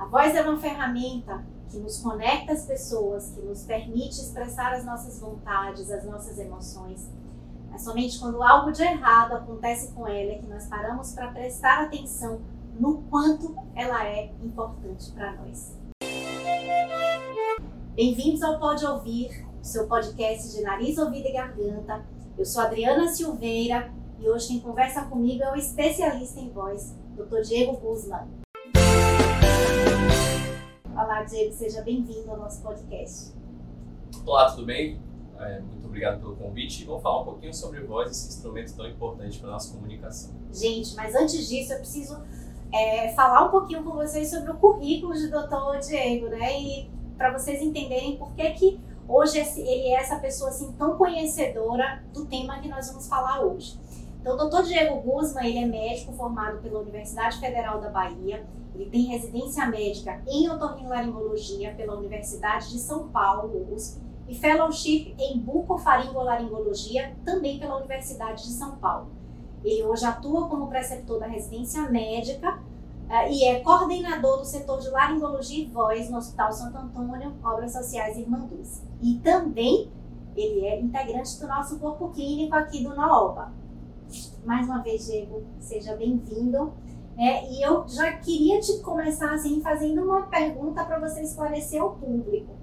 A voz é uma ferramenta que nos conecta às pessoas, que nos permite expressar as nossas vontades, as nossas emoções. É somente quando algo de errado acontece com ela é que nós paramos para prestar atenção no quanto ela é importante para nós. Bem-vindos ao Pode Ouvir, seu podcast de nariz, ouvido e garganta. Eu sou Adriana Silveira e hoje quem conversa comigo é o especialista em voz, Dr. Diego Guzman. Olá, Diego, seja bem-vindo ao nosso podcast. Olá, tudo bem? É, muito obrigado pelo convite. E vamos falar um pouquinho sobre voz, esse instrumento tão importante para a nossa comunicação. Gente, mas antes disso, eu preciso é, falar um pouquinho com vocês sobre o currículo de Dr. Diego, né? E para vocês entenderem por que, que hoje ele é essa pessoa assim tão conhecedora do tema que nós vamos falar hoje. Então, o Dr. Diego Guzman, ele é médico formado pela Universidade Federal da Bahia. Ele tem residência médica em otorrinolaringologia pela Universidade de São Paulo, USP, e fellowship em bucofaringolaringologia também pela Universidade de São Paulo. Ele hoje atua como preceptor da residência médica uh, e é coordenador do setor de laringologia e voz no Hospital Santo Antônio, Obras Sociais Irmanduz. E também ele é integrante do nosso corpo clínico aqui do NOOBA. Mais uma vez, Diego, seja bem-vindo. É, e eu já queria te começar assim fazendo uma pergunta para você esclarecer ao público.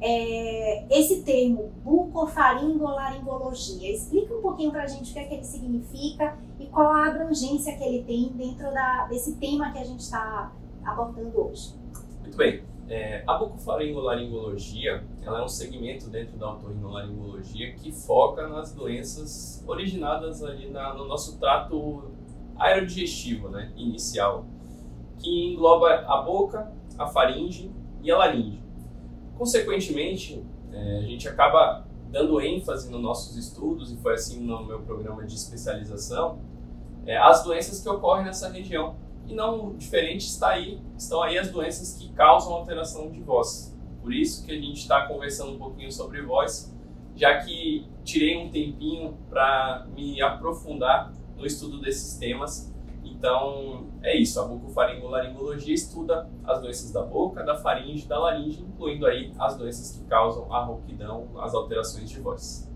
É, esse termo bucofaringolaringologia, explica um pouquinho para a gente o que é que ele significa e qual a abrangência que ele tem dentro da, desse tema que a gente está abordando hoje. Muito bem. É, a bucofaringolaringologia ela é um segmento dentro da otorrinolaringologia que foca nas doenças originadas ali na, no nosso trato aerodigestivo né, inicial, que engloba a boca, a faringe e a laringe. Consequentemente, é, a gente acaba dando ênfase nos nossos estudos, e foi assim no meu programa de especialização, é, as doenças que ocorrem nessa região. E não diferente está aí, estão aí as doenças que causam alteração de voz. Por isso que a gente está conversando um pouquinho sobre voz, já que tirei um tempinho para me aprofundar no estudo desses temas então, é isso. A bucofaringolaringologia estuda as doenças da boca, da faringe, da laringe, incluindo aí as doenças que causam a rouquidão, as alterações de voz.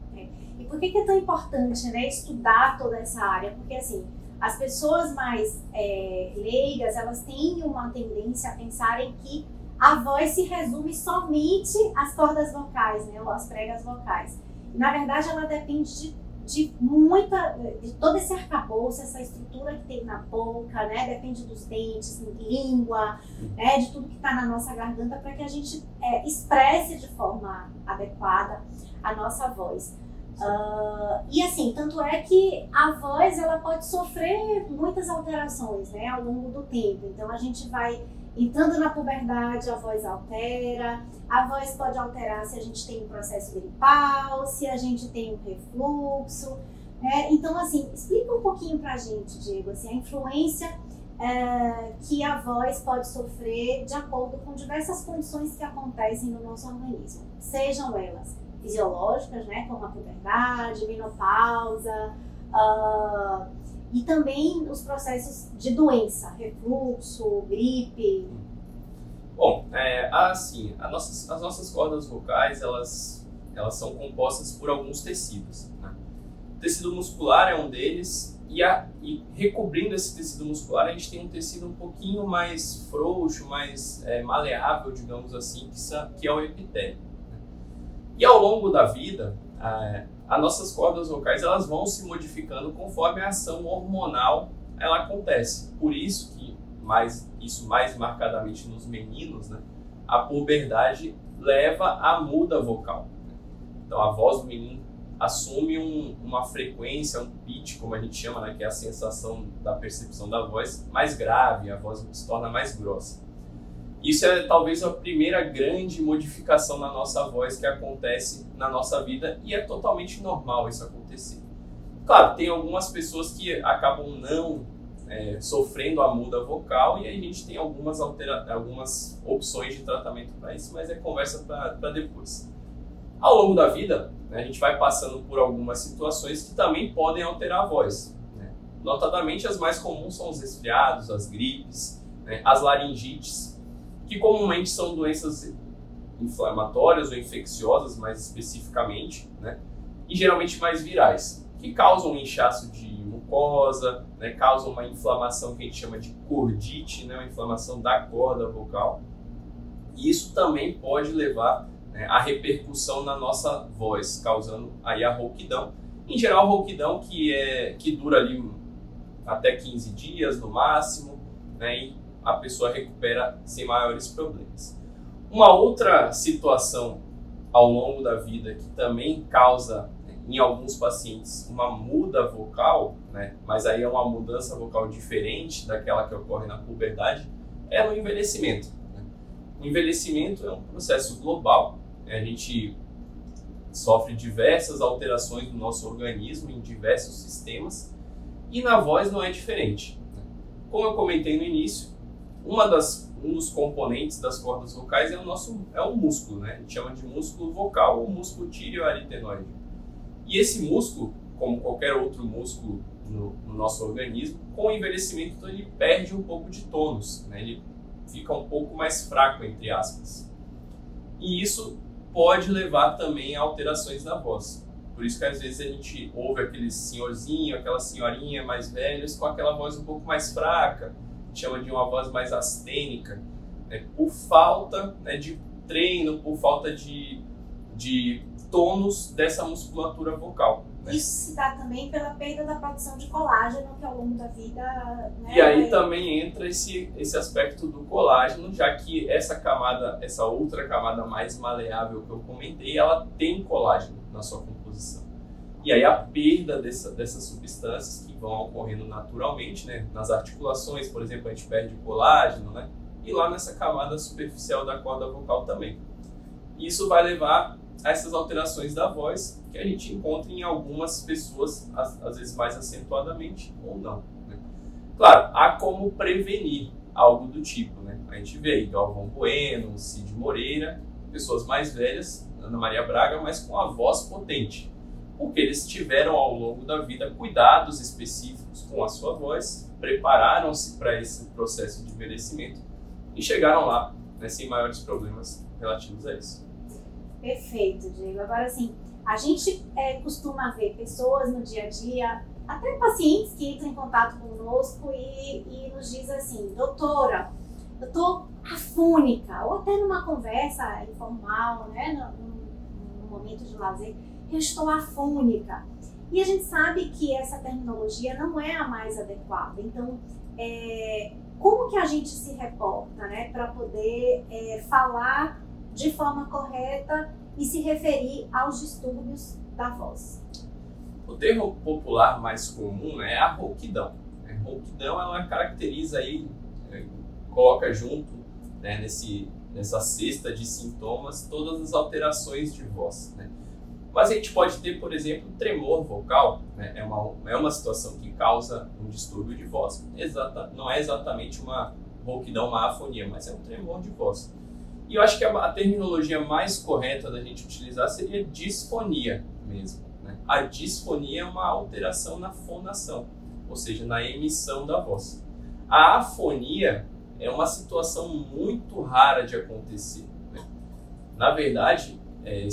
E por que, é tão importante né, estudar toda essa área? Porque, assim, as pessoas mais é, leigas, elas têm uma tendência a pensarem que a voz se resume somente às cordas vocais, né, ou às pregas vocais. Na verdade, ela depende de de muita, de todo esse arcabouço, essa estrutura que tem na boca, né? Depende dos dentes, língua, né? De tudo que está na nossa garganta para que a gente é, expresse de forma adequada a nossa voz. Uh, e assim, tanto é que a voz ela pode sofrer muitas alterações, né? Ao longo do tempo. Então a gente vai Entrando na puberdade, a voz altera. A voz pode alterar se a gente tem um processo gripal, se a gente tem um refluxo. Né? Então, assim, explica um pouquinho pra gente, Diego, assim, a influência é, que a voz pode sofrer de acordo com diversas condições que acontecem no nosso organismo. Sejam elas fisiológicas, né, como a puberdade, menopausa, uh, e também os processos de doença, refluxo, gripe. Bom, é, assim, nossas, as nossas cordas vocais elas, elas são compostas por alguns tecidos. Né? O tecido muscular é um deles e, a, e recobrindo esse tecido muscular a gente tem um tecido um pouquinho mais frouxo, mais é, maleável, digamos assim, que, que é o epitélio. E ao longo da vida, as nossas cordas vocais elas vão se modificando conforme a ação hormonal ela acontece. Por isso que mais isso mais marcadamente nos meninos, né, a puberdade leva à muda vocal. Então a voz do menino assume um, uma frequência, um pitch, como a gente chama, né, que é a sensação da percepção da voz mais grave, a voz se torna mais grossa. Isso é talvez a primeira grande modificação na nossa voz que acontece na nossa vida e é totalmente normal isso acontecer. Claro, tem algumas pessoas que acabam não é, sofrendo a muda vocal e aí a gente tem algumas, altera algumas opções de tratamento para isso, mas é conversa para depois. Ao longo da vida, né, a gente vai passando por algumas situações que também podem alterar a voz. Né? Notadamente, as mais comuns são os resfriados, as gripes, né, as laringites, que comumente são doenças inflamatórias ou infecciosas, mais especificamente, né? e geralmente mais virais, que causam inchaço de mucosa, né? causam uma inflamação que a gente chama de cordite, né? uma inflamação da corda vocal. E isso também pode levar né, a repercussão na nossa voz, causando aí a rouquidão. Em geral, rouquidão que, é, que dura ali até 15 dias no máximo, né, e a pessoa recupera sem maiores problemas. Uma outra situação ao longo da vida que também causa em alguns pacientes uma muda vocal, né, mas aí é uma mudança vocal diferente daquela que ocorre na puberdade, é no envelhecimento. Né. O envelhecimento é um processo global, né, a gente sofre diversas alterações no nosso organismo em diversos sistemas e na voz não é diferente. Como eu comentei no início, uma das, um dos componentes das cordas vocais é o nosso é o músculo, né? A gente chama de músculo vocal ou músculo tireoaritenoide. E esse músculo, como qualquer outro músculo no, no, nosso organismo, com o envelhecimento então, ele perde um pouco de tônus, né? ele fica um pouco mais fraco, entre aspas. E isso pode levar também a alterações na voz. Por isso que às vezes a gente ouve aquele senhorzinho, aquela senhorinha mais velhos com aquela voz um pouco mais fraca, chama de uma voz mais astênica, né, por falta né, de treino, por falta de, de tônus dessa musculatura vocal. Né? Isso se dá também pela perda da produção de colágeno que ao longo da vida. Né, e aí também entra esse, esse aspecto do colágeno, já que essa camada, essa outra camada mais maleável que eu comentei, ela tem colágeno na sua composição. E aí a perda dessa, dessas substâncias que vão ocorrendo naturalmente, né? Nas articulações, por exemplo, a gente perde colágeno, né? E lá nessa camada superficial da corda vocal também. Isso vai levar a essas alterações da voz que a gente encontra em algumas pessoas, às, às vezes mais acentuadamente ou não. Né? Claro, há como prevenir algo do tipo, né? A gente vê aí Galvão Bueno, Cid Moreira, pessoas mais velhas, Ana Maria Braga, mas com a voz potente porque eles tiveram ao longo da vida cuidados específicos com a sua voz, prepararam-se para esse processo de envelhecimento e chegaram lá né, sem maiores problemas relativos a isso. Perfeito, Diego. Agora, assim, a gente é, costuma ver pessoas no dia a dia, até pacientes que entram em contato conosco e, e nos dizem assim, doutora, eu tô afônica, ou até numa conversa informal, né, no momento de lazer, eu estou afônica. E a gente sabe que essa terminologia não é a mais adequada. Então, é, como que a gente se reporta, né, para poder é, falar de forma correta e se referir aos distúrbios da voz? O termo popular mais comum é a rouquidão. A rouquidão ela caracteriza aí, é, coloca junto né, nesse, nessa cesta de sintomas todas as alterações de voz. Né? Gente pode ter, por exemplo, tremor vocal, né? é, uma, é uma situação que causa um distúrbio de voz. Exata, não é exatamente uma rouquidão, uma afonia, mas é um tremor de voz. E eu acho que a, a terminologia mais correta da gente utilizar seria disfonia mesmo. Né? A disfonia é uma alteração na fonação, ou seja, na emissão da voz. A afonia é uma situação muito rara de acontecer. Né? Na verdade, é,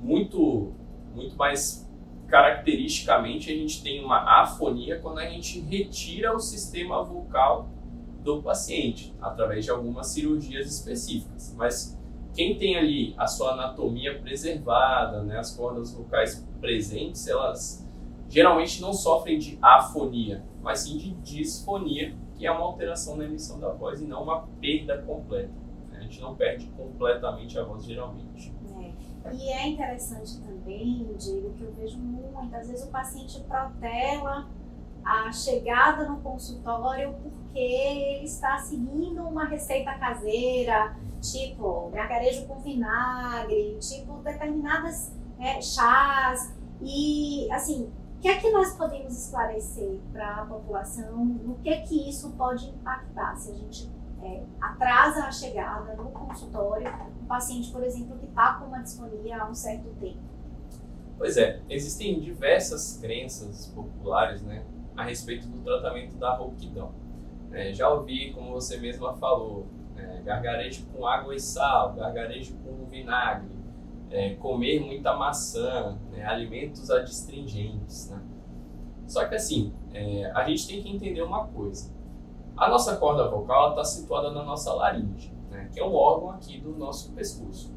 muito, muito mais caracteristicamente a gente tem uma afonia quando a gente retira o sistema vocal do paciente através de algumas cirurgias específicas. Mas quem tem ali a sua anatomia preservada, né, as cordas vocais presentes, elas geralmente não sofrem de afonia, mas sim de disfonia, que é uma alteração na emissão da voz e não uma perda completa. A gente não perde completamente a voz geralmente. E é interessante também, Diego, que eu vejo muitas vezes o paciente protela a chegada no consultório porque ele está seguindo uma receita caseira, tipo gargarejo com vinagre, tipo determinadas é, chás. E, assim, o que é que nós podemos esclarecer para a população? No que é que isso pode impactar se a gente é, atrasa a chegada no consultório um paciente, por exemplo, que está com uma disfonia há um certo tempo? Pois é, existem diversas crenças populares né, a respeito do tratamento da rouquidão. É, já ouvi, como você mesma falou, é, gargarejo com água e sal, gargarejo com vinagre, é, comer muita maçã, né, alimentos adstringentes. Né? Só que assim, é, a gente tem que entender uma coisa. A nossa corda vocal está situada na nossa laringe, que é um órgão aqui do nosso pescoço.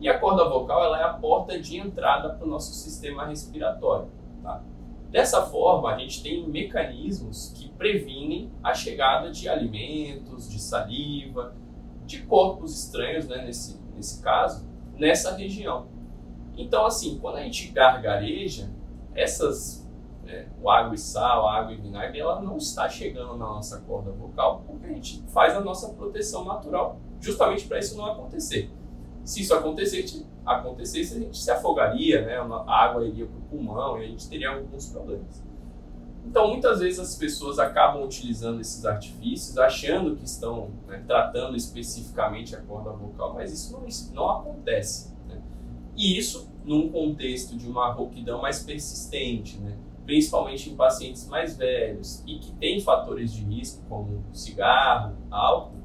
E a corda vocal ela é a porta de entrada para o nosso sistema respiratório. Tá? Dessa forma, a gente tem mecanismos que previnem a chegada de alimentos, de saliva, de corpos estranhos, né, nesse, nesse caso, nessa região. Então, assim, quando a gente gargareja, essas, né, o água e sal, a água e vinagre, ela não está chegando na nossa corda vocal, porque a gente faz a nossa proteção natural, justamente para isso não acontecer. Se isso acontecesse, acontecesse, a gente se afogaria, né? a água iria para o pulmão e a gente teria alguns problemas. Então, muitas vezes as pessoas acabam utilizando esses artifícios, achando que estão né, tratando especificamente a corda vocal, mas isso não, isso não acontece. Né? E isso num contexto de uma rouquidão mais persistente, né? principalmente em pacientes mais velhos e que têm fatores de risco, como cigarro, álcool,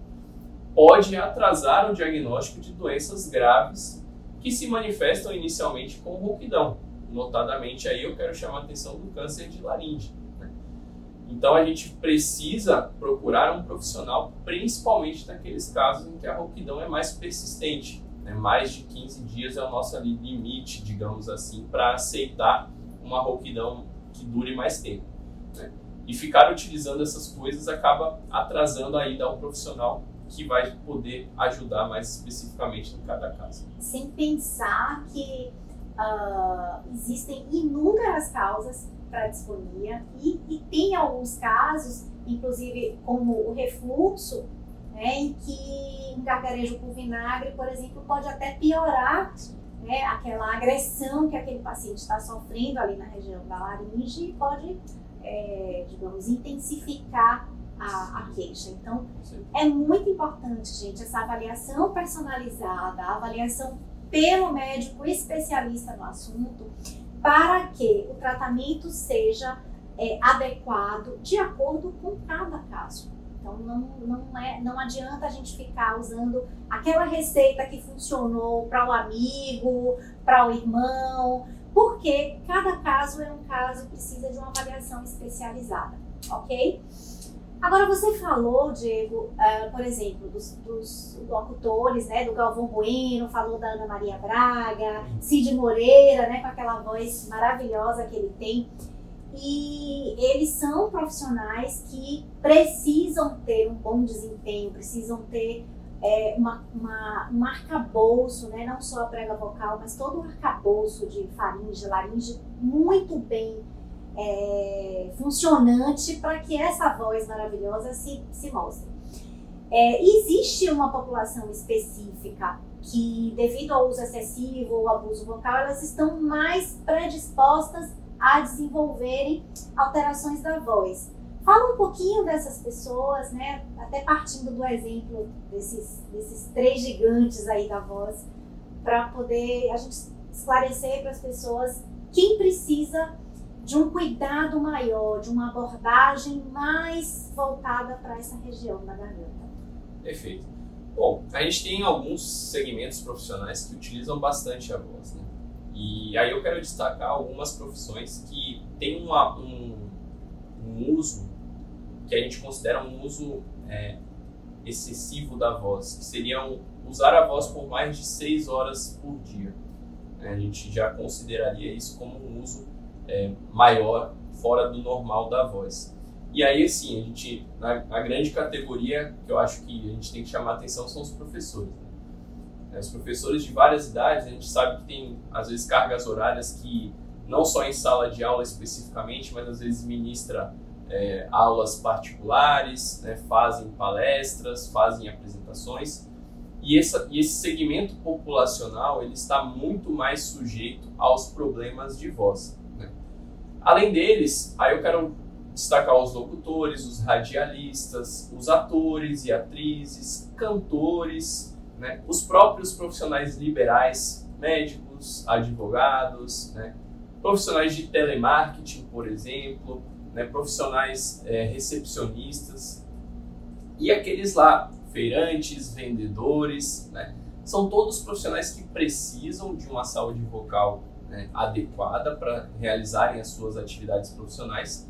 pode atrasar o diagnóstico de doenças graves que se manifestam inicialmente com rouquidão. Notadamente aí eu quero chamar a atenção do câncer de laringe. Né? Então a gente precisa procurar um profissional, principalmente naqueles casos em que a rouquidão é mais persistente. Né? Mais de 15 dias é o nosso limite, digamos assim, para aceitar uma rouquidão que dure mais tempo. Né? E ficar utilizando essas coisas acaba atrasando a ida profissional que vai poder ajudar mais especificamente em cada caso. Sem pensar que uh, existem inúmeras causas para disfonia e, e tem alguns casos, inclusive como o refluxo, né, em que um gargarejo com vinagre, por exemplo, pode até piorar né, aquela agressão que aquele paciente está sofrendo ali na região da laringe e pode, é, digamos, intensificar a, a queixa. Então, é muito importante, gente, essa avaliação personalizada, a avaliação pelo médico especialista no assunto, para que o tratamento seja é, adequado de acordo com cada caso. Então não, não, é, não adianta a gente ficar usando aquela receita que funcionou para o amigo, para o irmão, porque cada caso é um caso precisa de uma avaliação especializada, ok? Agora, você falou, Diego, uh, por exemplo, dos, dos, locutores, né, do Galvão Bueno, falou da Ana Maria Braga, Cid Moreira, né, com aquela voz maravilhosa que ele tem. E eles são profissionais que precisam ter um bom desempenho, precisam ter é, uma, uma, um arcabouço, né, não só a prega vocal, mas todo o arcabouço de faringe, laringe muito bem é, funcionante para que essa voz maravilhosa se, se mostre. É, existe uma população específica que, devido ao uso excessivo ou abuso vocal, elas estão mais predispostas a desenvolverem alterações da voz. Fala um pouquinho dessas pessoas, né? Até partindo do exemplo desses, desses três gigantes aí da voz, para poder a gente esclarecer para as pessoas quem precisa de um cuidado maior, de uma abordagem mais voltada para essa região da garganta. Perfeito. Bom, a gente tem alguns segmentos profissionais que utilizam bastante a voz, né? E aí eu quero destacar algumas profissões que têm uma, um, um uso que a gente considera um uso é, excessivo da voz, que seriam usar a voz por mais de seis horas por dia. A gente já consideraria isso como um uso é, maior fora do normal da voz. E aí, assim, a gente, na, grande categoria que eu acho que a gente tem que chamar atenção são os professores. Né? Os professores de várias idades, a gente sabe que tem, às vezes, cargas horárias que, não só em sala de aula especificamente, mas às vezes ministra é, aulas particulares, né? fazem palestras, fazem apresentações. E, essa, e esse segmento populacional ele está muito mais sujeito aos problemas de voz. Além deles, aí eu quero destacar os locutores, os radialistas, os atores e atrizes, cantores, né? os próprios profissionais liberais, médicos, advogados, né? profissionais de telemarketing, por exemplo, né? profissionais é, recepcionistas e aqueles lá feirantes, vendedores, né? São todos profissionais que precisam de uma saúde vocal né, adequada para realizarem as suas atividades profissionais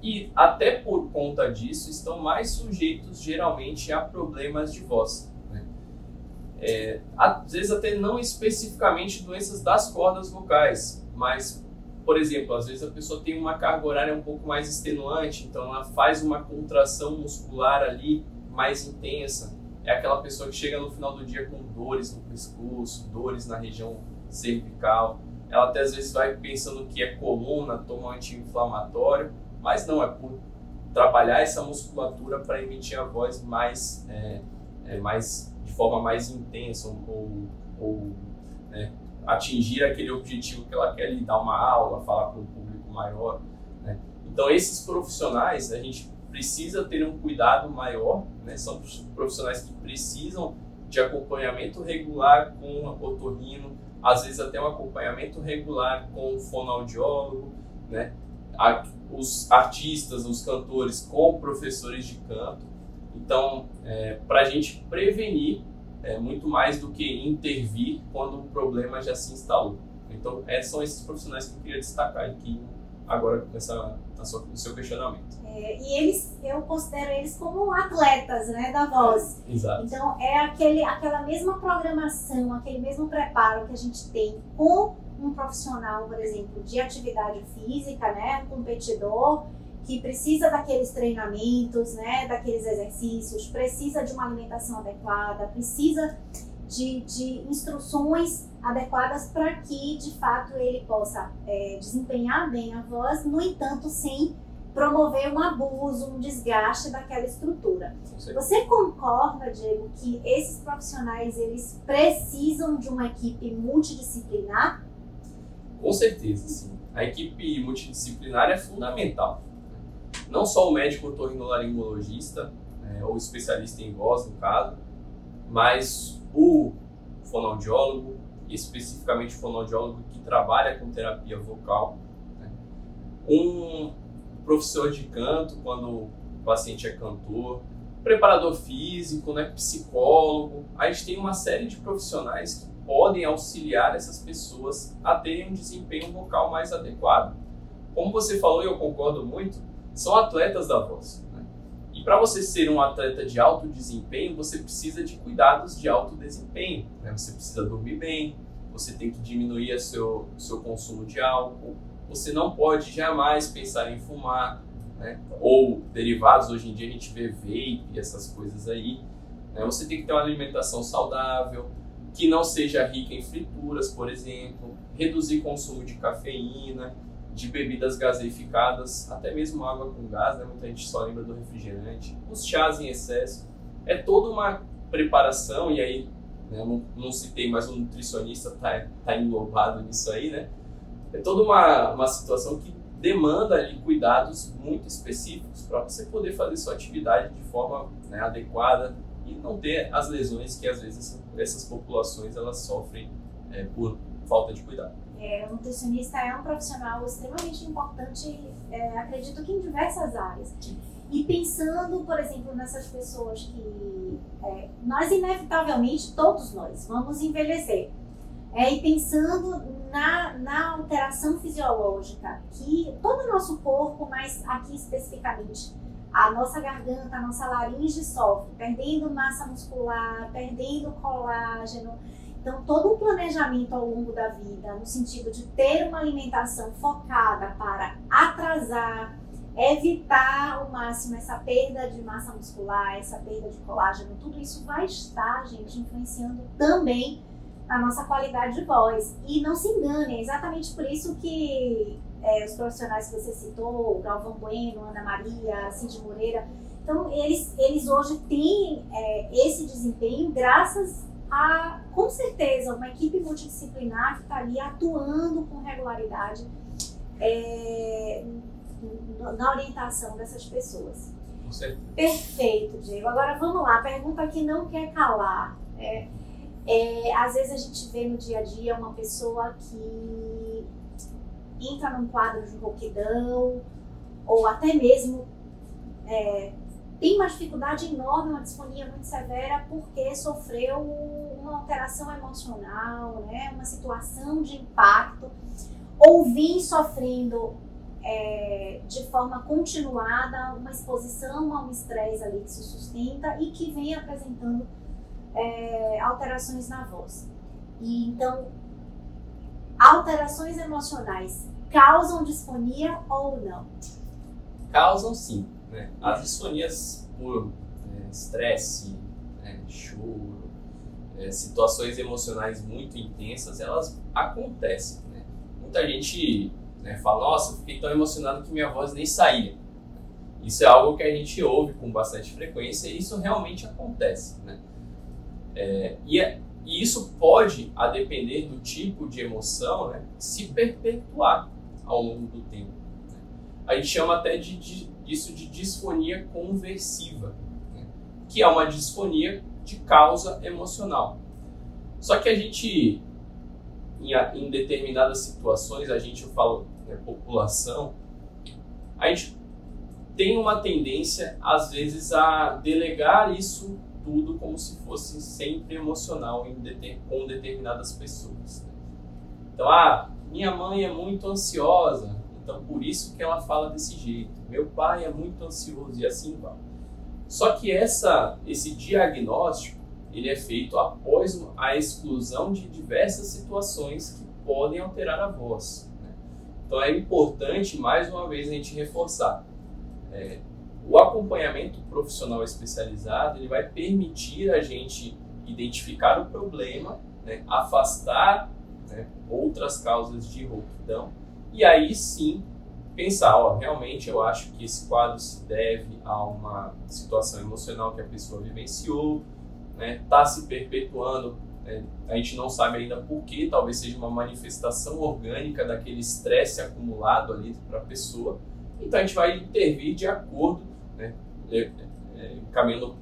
e até por conta disso estão mais sujeitos geralmente a problemas de voz. Né? É, às vezes até não especificamente doenças das cordas vocais, mas por exemplo, às vezes a pessoa tem uma carga horária um pouco mais extenuante, então ela faz uma contração muscular ali mais intensa. É aquela pessoa que chega no final do dia com dores no pescoço, dores na região cervical. Ela até às vezes vai pensando que é coluna, toma anti-inflamatório, mas não, é por trabalhar essa musculatura para emitir a voz mais, é, é, mais de forma mais intensa ou, ou né, atingir aquele objetivo que ela quer lhe dar uma aula, falar para um público maior. Né? Então esses profissionais a gente precisa ter um cuidado maior, né? são profissionais que precisam de acompanhamento regular com o otorrino, às vezes até um acompanhamento regular com o fonoaudiólogo, né? os artistas, os cantores com professores de canto. Então, é, para a gente prevenir é, muito mais do que intervir quando o problema já se instalou. Então, é, são esses profissionais que eu queria destacar aqui agora com essa, sua, o seu questionamento. É, e eles, eu considero eles como atletas né, da voz. É, exato. Então, é aquele, aquela mesma programação, aquele mesmo preparo que a gente tem com um profissional, por exemplo, de atividade física, né, um competidor, que precisa daqueles treinamentos, né, daqueles exercícios, precisa de uma alimentação adequada, precisa de, de instruções adequadas para que, de fato, ele possa é, desempenhar bem a voz, no entanto, sem promover um abuso, um desgaste daquela estrutura. Você concorda, Diego, que esses profissionais eles precisam de uma equipe multidisciplinar? Com certeza, sim. A equipe multidisciplinar é fundamental. Não só o médico otorrinolaringologista, é, ou especialista em voz, no caso, mas o fonoaudiólogo, especificamente fonoaudiólogo que trabalha com terapia vocal, né? um professor de canto, quando o paciente é cantor, preparador físico, né, psicólogo. A gente tem uma série de profissionais que podem auxiliar essas pessoas a terem um desempenho vocal mais adequado. Como você falou, e eu concordo muito, são atletas da voz. E para você ser um atleta de alto desempenho, você precisa de cuidados de alto desempenho. Né? Você precisa dormir bem, você tem que diminuir o seu, seu consumo de álcool, você não pode jamais pensar em fumar, né? ou derivados, hoje em dia a gente vê vape e essas coisas aí. Né? Você tem que ter uma alimentação saudável, que não seja rica em frituras, por exemplo, reduzir consumo de cafeína, de bebidas gaseificadas, até mesmo água com gás, né? muita gente só lembra do refrigerante, os chás em excesso. É toda uma preparação, e aí né, não, não citei, mas o nutricionista está tá englobado nisso aí, né? É toda uma, uma situação que demanda ali cuidados muito específicos para você poder fazer sua atividade de forma né, adequada, e não ter as lesões que às vezes essas populações elas sofrem é, por falta de cuidado. É, o nutricionista é um profissional extremamente importante, é, acredito que em diversas áreas. E pensando, por exemplo, nessas pessoas que é, nós inevitavelmente, todos nós, vamos envelhecer. É, e pensando na, na alteração fisiológica que todo o nosso corpo, mas aqui especificamente a nossa garganta, a nossa laringe sofre, perdendo massa muscular, perdendo colágeno. Então, todo um planejamento ao longo da vida, no sentido de ter uma alimentação focada para atrasar, evitar ao máximo essa perda de massa muscular, essa perda de colágeno, tudo isso vai estar, gente, influenciando também a nossa qualidade de voz. E não se engane, é exatamente por isso que é, os profissionais que você citou, Galvão Bueno, Ana Maria, Cid Moreira, então eles, eles hoje têm é, esse desempenho graças a, com certeza, uma equipe multidisciplinar que está ali atuando com regularidade é, na orientação dessas pessoas. Perfeito, Diego. Agora vamos lá, pergunta que não quer calar. É, é, às vezes a gente vê no dia a dia uma pessoa que entra num quadro de rouquidão, ou até mesmo é, tem uma dificuldade enorme, uma disfonia muito severa, porque sofreu uma alteração emocional, né? uma situação de impacto, ou vem sofrendo é, de forma continuada uma exposição a um estresse ali que se sustenta e que vem apresentando é, alterações na voz. E então, alterações emocionais causam disfonia ou não? Causam sim. Né? As disfonias por né, estresse, né, choro, é, situações emocionais muito intensas, elas acontecem. Né? Muita gente né, fala, nossa, fiquei tão emocionado que minha voz nem saía. Isso é algo que a gente ouve com bastante frequência e isso realmente acontece. Né? É, e, é, e, isso pode, a depender do tipo de emoção, né, se perpetuar ao longo do tempo. Né? A gente chama até de, de, disso de disfonia conversiva, né? que é uma disfonia de causa emocional. Só que a gente, em, em determinadas situações, a gente, eu falo, né, população, a gente tem uma tendência, às vezes, a delegar isso tudo como se fosse sempre emocional em com determinadas pessoas. Né? Então, ah, minha mãe é muito ansiosa, então por isso que ela fala desse jeito. Meu pai é muito ansioso e assim vai. Só que essa, esse diagnóstico ele é feito após a exclusão de diversas situações que podem alterar a voz. Né? Então é importante mais uma vez a gente reforçar. É, o acompanhamento profissional especializado ele vai permitir a gente identificar o problema, né, afastar né, outras causas de rouquidão e aí sim pensar, ó, realmente eu acho que esse quadro se deve a uma situação emocional que a pessoa vivenciou, né, tá se perpetuando, né, a gente não sabe ainda por que, talvez seja uma manifestação orgânica daquele estresse acumulado ali para a pessoa, então a gente vai intervir de acordo né? É, é, encaminhando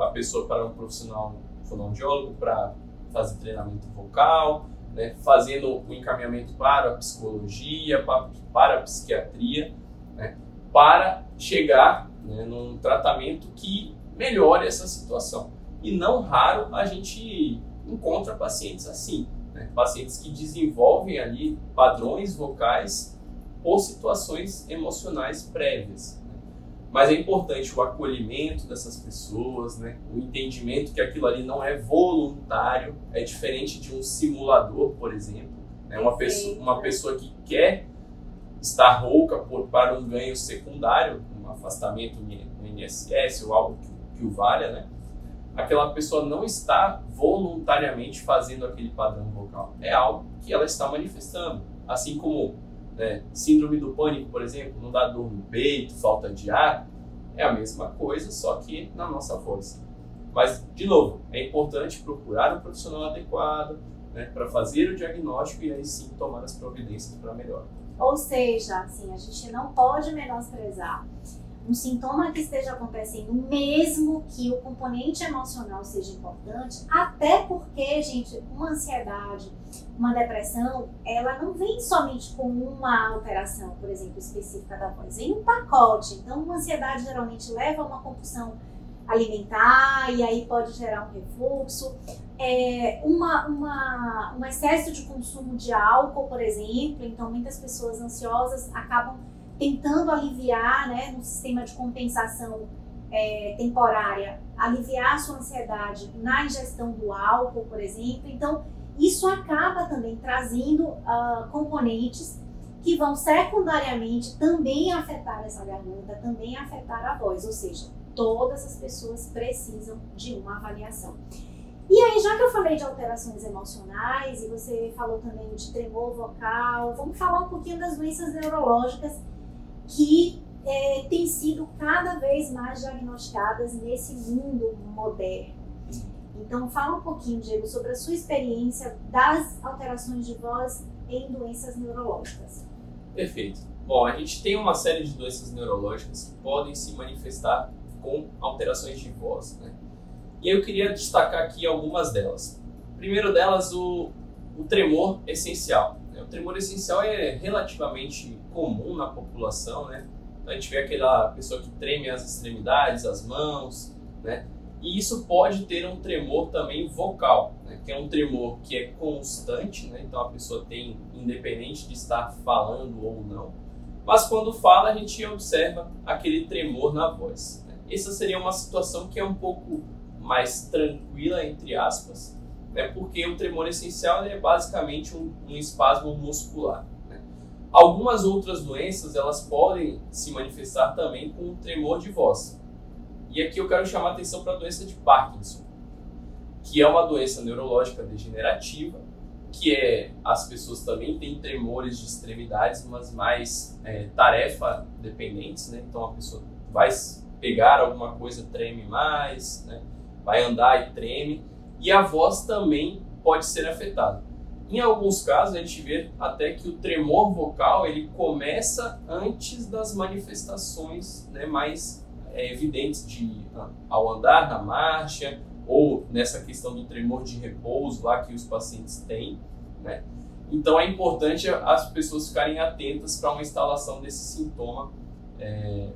a pessoa para um profissional fonoaudiólogo para fazer treinamento vocal, né? fazendo o encaminhamento para a psicologia, para, a psiquiatria, né? para chegar né, num tratamento que melhore essa situação. E não raro a gente encontra pacientes assim, né? pacientes que desenvolvem ali padrões vocais por situações emocionais prévias. Mas é importante o acolhimento dessas pessoas, né? o entendimento que aquilo ali não é voluntário, é diferente de um simulador, por exemplo. Né? Uma, pessoa, uma pessoa que quer estar rouca por, para um ganho secundário, um afastamento no INSS ou algo que, que o valha, né? aquela pessoa não está voluntariamente fazendo aquele padrão vocal. É algo que ela está manifestando. Assim como né? Síndrome do pânico, por exemplo, não dá dor no peito, falta de ar, é a mesma coisa, só que na nossa voz. Mas, de novo, é importante procurar um profissional adequado né, para fazer o diagnóstico e aí sim tomar as providências para melhor. Ou seja, assim, a gente não pode menosprezar um sintoma que esteja acontecendo, mesmo que o componente emocional seja importante, até porque, gente, uma ansiedade, uma depressão, ela não vem somente com uma alteração, por exemplo, específica da voz, vem um pacote. Então, uma ansiedade geralmente leva a uma compulsão alimentar e aí pode gerar um refluxo. É, uma, uma, um excesso de consumo de álcool, por exemplo, então muitas pessoas ansiosas acabam tentando aliviar, né, no sistema de compensação é, temporária, aliviar a sua ansiedade na ingestão do álcool, por exemplo. Então, isso acaba também trazendo uh, componentes que vão secundariamente também afetar essa garganta, também afetar a voz, ou seja, todas as pessoas precisam de uma avaliação. E aí, já que eu falei de alterações emocionais e você falou também de tremor vocal, vamos falar um pouquinho das doenças neurológicas que é, têm sido cada vez mais diagnosticadas nesse mundo moderno. Então, fala um pouquinho, Diego, sobre a sua experiência das alterações de voz em doenças neurológicas. Perfeito. Bom, a gente tem uma série de doenças neurológicas que podem se manifestar com alterações de voz, né? E eu queria destacar aqui algumas delas. Primeiro delas, o, o tremor essencial. Tremor essencial é relativamente comum na população, né? Então a gente vê aquela pessoa que treme as extremidades, as mãos, né? E isso pode ter um tremor também vocal, né? que é um tremor que é constante, né? então a pessoa tem, independente de estar falando ou não, mas quando fala a gente observa aquele tremor na voz. Né? Essa seria uma situação que é um pouco mais tranquila, entre aspas, né? porque o tremor essencial é basicamente um, um espasmo muscular. Né? Algumas outras doenças elas podem se manifestar também com um tremor de voz. E aqui eu quero chamar a atenção para a doença de Parkinson, que é uma doença neurológica degenerativa, que é as pessoas também têm tremores de extremidades, mas mais é, tarefa dependentes, né? Então a pessoa vai pegar alguma coisa treme mais, né? vai andar e treme, e a voz também pode ser afetada. Em alguns casos a gente vê até que o tremor vocal ele começa antes das manifestações né, mais é, evidentes de ao andar na marcha ou nessa questão do tremor de repouso lá que os pacientes têm, né? Então é importante as pessoas ficarem atentas para uma instalação desse sintoma é,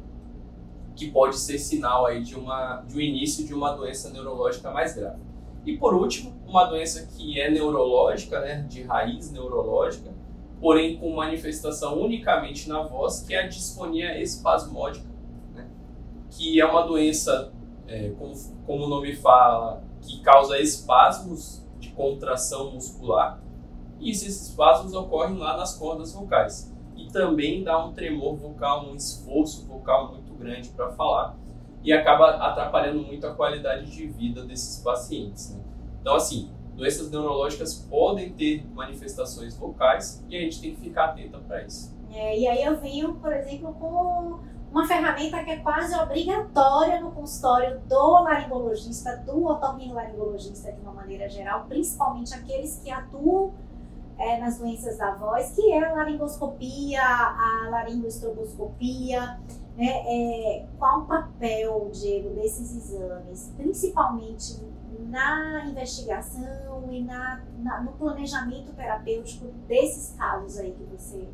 que pode ser sinal aí de, uma, de um início de uma doença neurológica mais grave. E por último, uma doença que é neurológica, né, de raiz neurológica, porém com manifestação unicamente na voz, que é a disfonia espasmódica que é uma doença, é, como, como o nome fala, que causa espasmos de contração muscular. E esses espasmos ocorrem lá nas cordas vocais. E também dá um tremor vocal, um esforço vocal muito grande para falar. E acaba atrapalhando muito a qualidade de vida desses pacientes. Né? Então, assim, doenças neurológicas podem ter manifestações vocais e a gente tem que ficar atenta para isso. É, e aí eu venho, por exemplo, com uma ferramenta que é quase obrigatória no consultório do laringologista, do otorrinolaringologista de uma maneira geral, principalmente aqueles que atuam é, nas doenças da voz, que é a laringoscopia, a laringoestroboscopia. Né? É, qual o papel, Diego, desses exames, principalmente na investigação e na, na, no planejamento terapêutico desses casos aí que você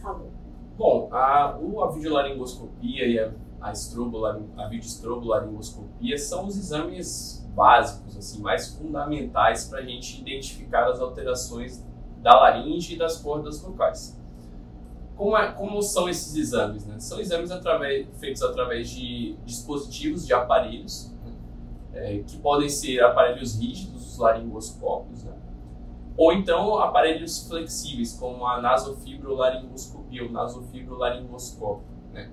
falou? Bom, a, a videolaringoscopia e a, a, a videoestrobolaringoscopia são os exames básicos, assim, mais fundamentais para a gente identificar as alterações da laringe e das cordas vocais. Como, é, como são esses exames? Né? São exames através, feitos através de dispositivos, de aparelhos, né? é, que podem ser aparelhos rígidos, os laringoscópios, né? ou então aparelhos flexíveis, como a nasofibrolaringoscopia ou nasofibrolaringoscópio, né?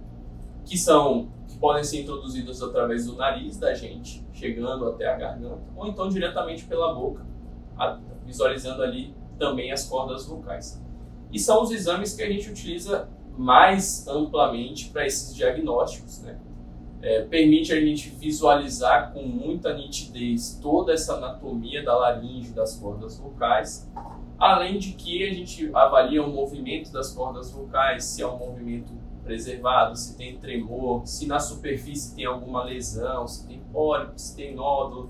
que são que podem ser introduzidos através do nariz da gente, chegando até a garganta, ou então diretamente pela boca, visualizando ali também as cordas vocais. E são os exames que a gente utiliza mais amplamente para esses diagnósticos, né? é, permite a gente visualizar com muita nitidez toda essa anatomia da laringe, das cordas vocais, além de que a gente avalia o movimento das cordas vocais, se é um movimento preservado, se tem tremor, se na superfície tem alguma lesão, se tem pólipo, se tem nódulo,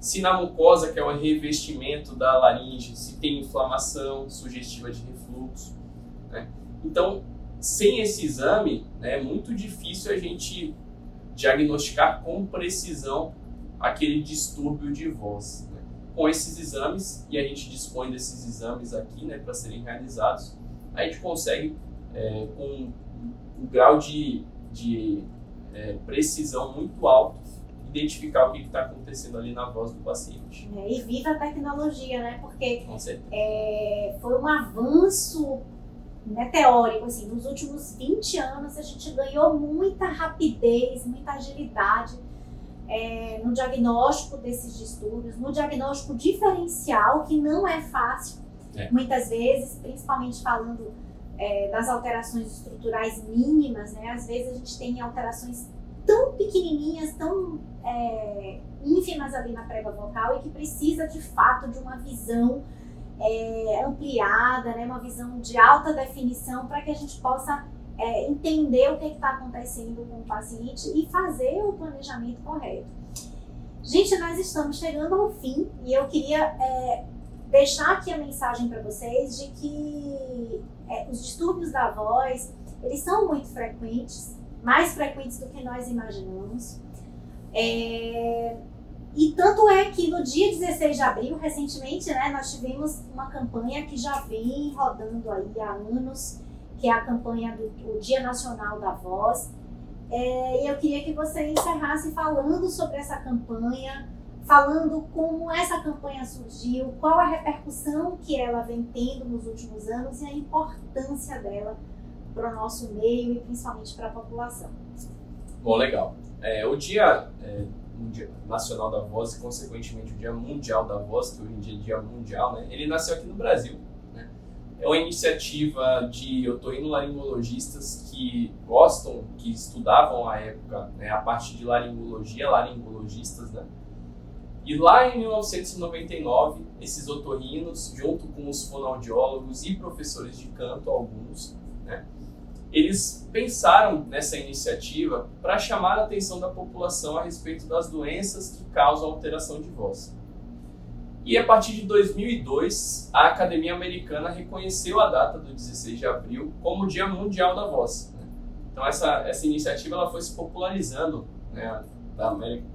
se na mucosa, que é o revestimento da laringe, se tem inflamação sugestiva de Né? Então, sem esse exame, né, é muito difícil a gente diagnosticar com precisão aquele distúrbio de voz. Né? Com esses exames, e a gente dispõe desses exames aqui né, para serem realizados, a gente consegue, é, com um grau de, de é, precisão muito alto, identificar o que está acontecendo ali na voz do paciente. É, e viva a tecnologia, né? Porque é, foi um avanço meteórico, assim, nos últimos 20 anos a gente ganhou muita rapidez, muita agilidade é, no diagnóstico desses distúrbios, no diagnóstico diferencial, que não é fácil, é. muitas vezes, principalmente falando é, das alterações estruturais mínimas, né? Às vezes a gente tem alterações tão pequenininhas, tão é, ínfimas ali na prega vocal e que precisa de fato de uma visão é, ampliada, né, uma visão de alta definição para que a gente possa é, entender o que está acontecendo com o paciente e fazer o planejamento correto. Gente, nós estamos chegando ao fim e eu queria é, deixar aqui a mensagem para vocês de que é, os distúrbios da voz eles são muito frequentes, mais frequentes do que nós imaginamos. É, e tanto é que no dia 16 de abril, recentemente, né, nós tivemos uma campanha que já vem rodando aí há anos, que é a campanha do, Dia Nacional da Voz. É, e eu queria que você encerrasse falando sobre essa campanha, falando como essa campanha surgiu, qual a repercussão que ela vem tendo nos últimos anos e a importância dela para o nosso meio e principalmente para a população. Bom, legal. É, o Dia é, Nacional da Voz e, consequentemente, o Dia Mundial da Voz, que hoje em dia é Dia Mundial, né, ele nasceu aqui no Brasil. Né? É uma iniciativa de otorrinolaringologistas que gostam, que estudavam à época né, a parte de laringologia, laringologistas, né? E lá em 1999, esses otorrinos, junto com os fonoaudiólogos e professores de canto, alguns, né, eles pensaram nessa iniciativa para chamar a atenção da população a respeito das doenças que causam alteração de voz. E a partir de 2002, a Academia Americana reconheceu a data do 16 de abril como Dia Mundial da Voz. Né? Então essa, essa iniciativa ela foi se popularizando né, da América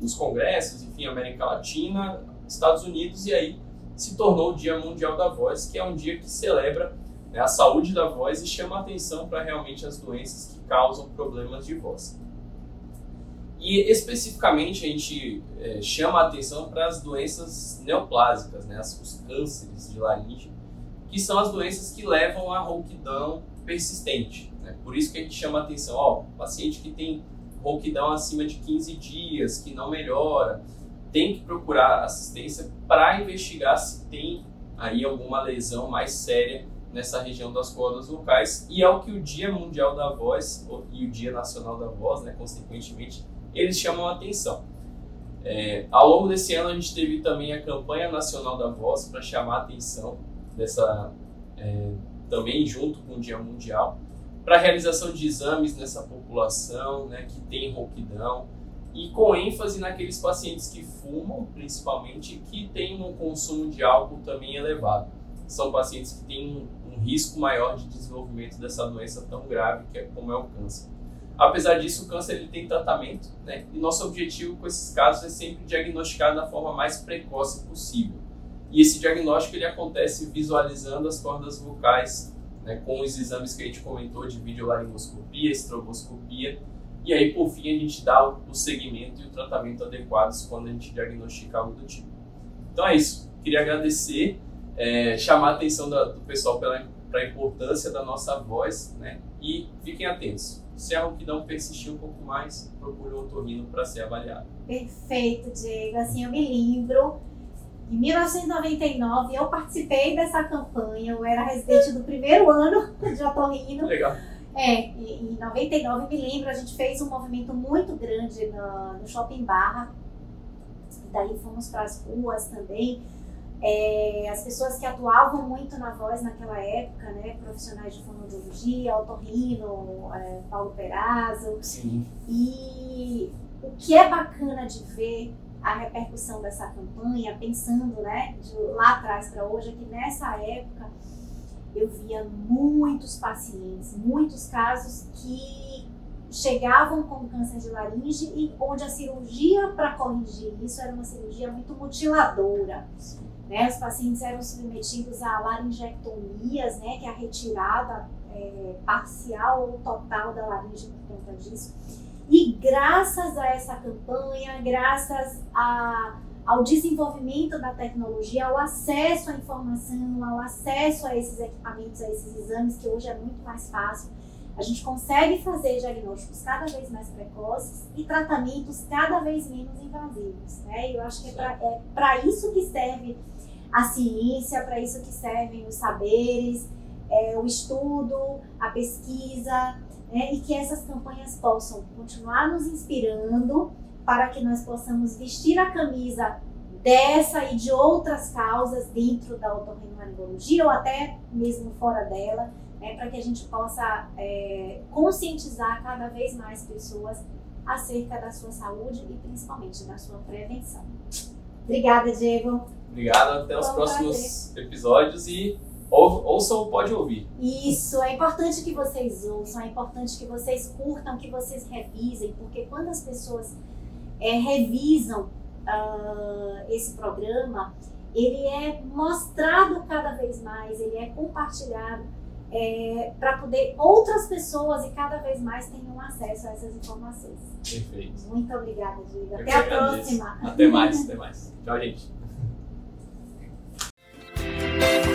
nos congressos, enfim, América Latina, Estados Unidos, e aí se tornou o Dia Mundial da Voz, que é um dia que celebra né, a saúde da voz e chama atenção para realmente as doenças que causam problemas de voz. E especificamente a gente é, chama a atenção para as doenças neoplásicas, né, os cânceres de laringe, que são as doenças que levam à rouquidão persistente. Né? Por isso que a gente chama a atenção, ó, paciente que tem rouquidão acima de 15 dias, que não melhora, tem que procurar assistência para investigar se tem aí alguma lesão mais séria nessa região das cordas vocais e é o que o Dia Mundial da Voz e o Dia Nacional da Voz, né, consequentemente, eles chamam a atenção. É, ao longo desse ano a gente teve também a campanha nacional da voz para chamar a atenção dessa é, também junto com o Dia Mundial para a realização de exames nessa população né, que tem rouquidão e com ênfase naqueles pacientes que fumam, principalmente, que têm um consumo de álcool também elevado. São pacientes que têm risco maior de desenvolvimento dessa doença tão grave que é como é o câncer. Apesar disso, o câncer ele tem tratamento, né? E nosso objetivo com esses casos é sempre diagnosticar da forma mais precoce possível. E esse diagnóstico ele acontece visualizando as cordas vocais né, com os exames que a gente comentou de videolaringoscopia, estroboscopia, e aí por fim a gente dá o segmento e o tratamento adequados quando a gente diagnostica algo do tipo. Então é isso, queria agradecer, é, chamar a atenção da, do pessoal para a importância da nossa voz, né, e fiquem atentos. Se a rouquidão persistir um pouco mais, procure um otorrino para ser avaliado. Perfeito, Diego. Assim, eu me lembro em 1999, eu participei dessa campanha, eu era residente do primeiro ano de otorrino. Legal. É, em 99, me lembro, a gente fez um movimento muito grande no, no Shopping Barra. Daí fomos para as ruas também. É, as pessoas que atuavam muito na voz naquela época, né, profissionais de fonoaudiologia, otorrino, é, Paulo Perazzo. Sim. E o que é bacana de ver a repercussão dessa campanha, pensando né, de lá atrás para hoje, é que nessa época eu via muitos pacientes, muitos casos que chegavam com câncer de laringe e onde a cirurgia para corrigir isso era uma cirurgia muito mutiladora. Né? Os pacientes eram submetidos a laringectomias, né, que é a retirada é, parcial ou total da laringe por conta disso. E graças a essa campanha, graças a, ao desenvolvimento da tecnologia, ao acesso à informação, ao acesso a esses equipamentos, a esses exames, que hoje é muito mais fácil, a gente consegue fazer diagnósticos cada vez mais precoces e tratamentos cada vez menos invasivos. Né? Eu acho que é para é isso que serve a ciência, para isso que servem os saberes, é, o estudo, a pesquisa, né, e que essas campanhas possam continuar nos inspirando para que nós possamos vestir a camisa dessa e de outras causas dentro da otorrinolaringologia ou até mesmo fora dela, né, para que a gente possa é, conscientizar cada vez mais pessoas acerca da sua saúde e principalmente da sua prevenção. Obrigada, Diego. Obrigado, até os próximos prazer. episódios e Ou, ouçam ou pode ouvir. Isso, é importante que vocês ouçam, é importante que vocês curtam, que vocês revisem, porque quando as pessoas é, revisam uh, esse programa, ele é mostrado cada vez mais, ele é compartilhado é, para poder outras pessoas e cada vez mais tenham acesso a essas informações. Perfeito. Muito obrigada, Diego. Até a próxima. Até mais, até mais. Tchau, gente. Thank you.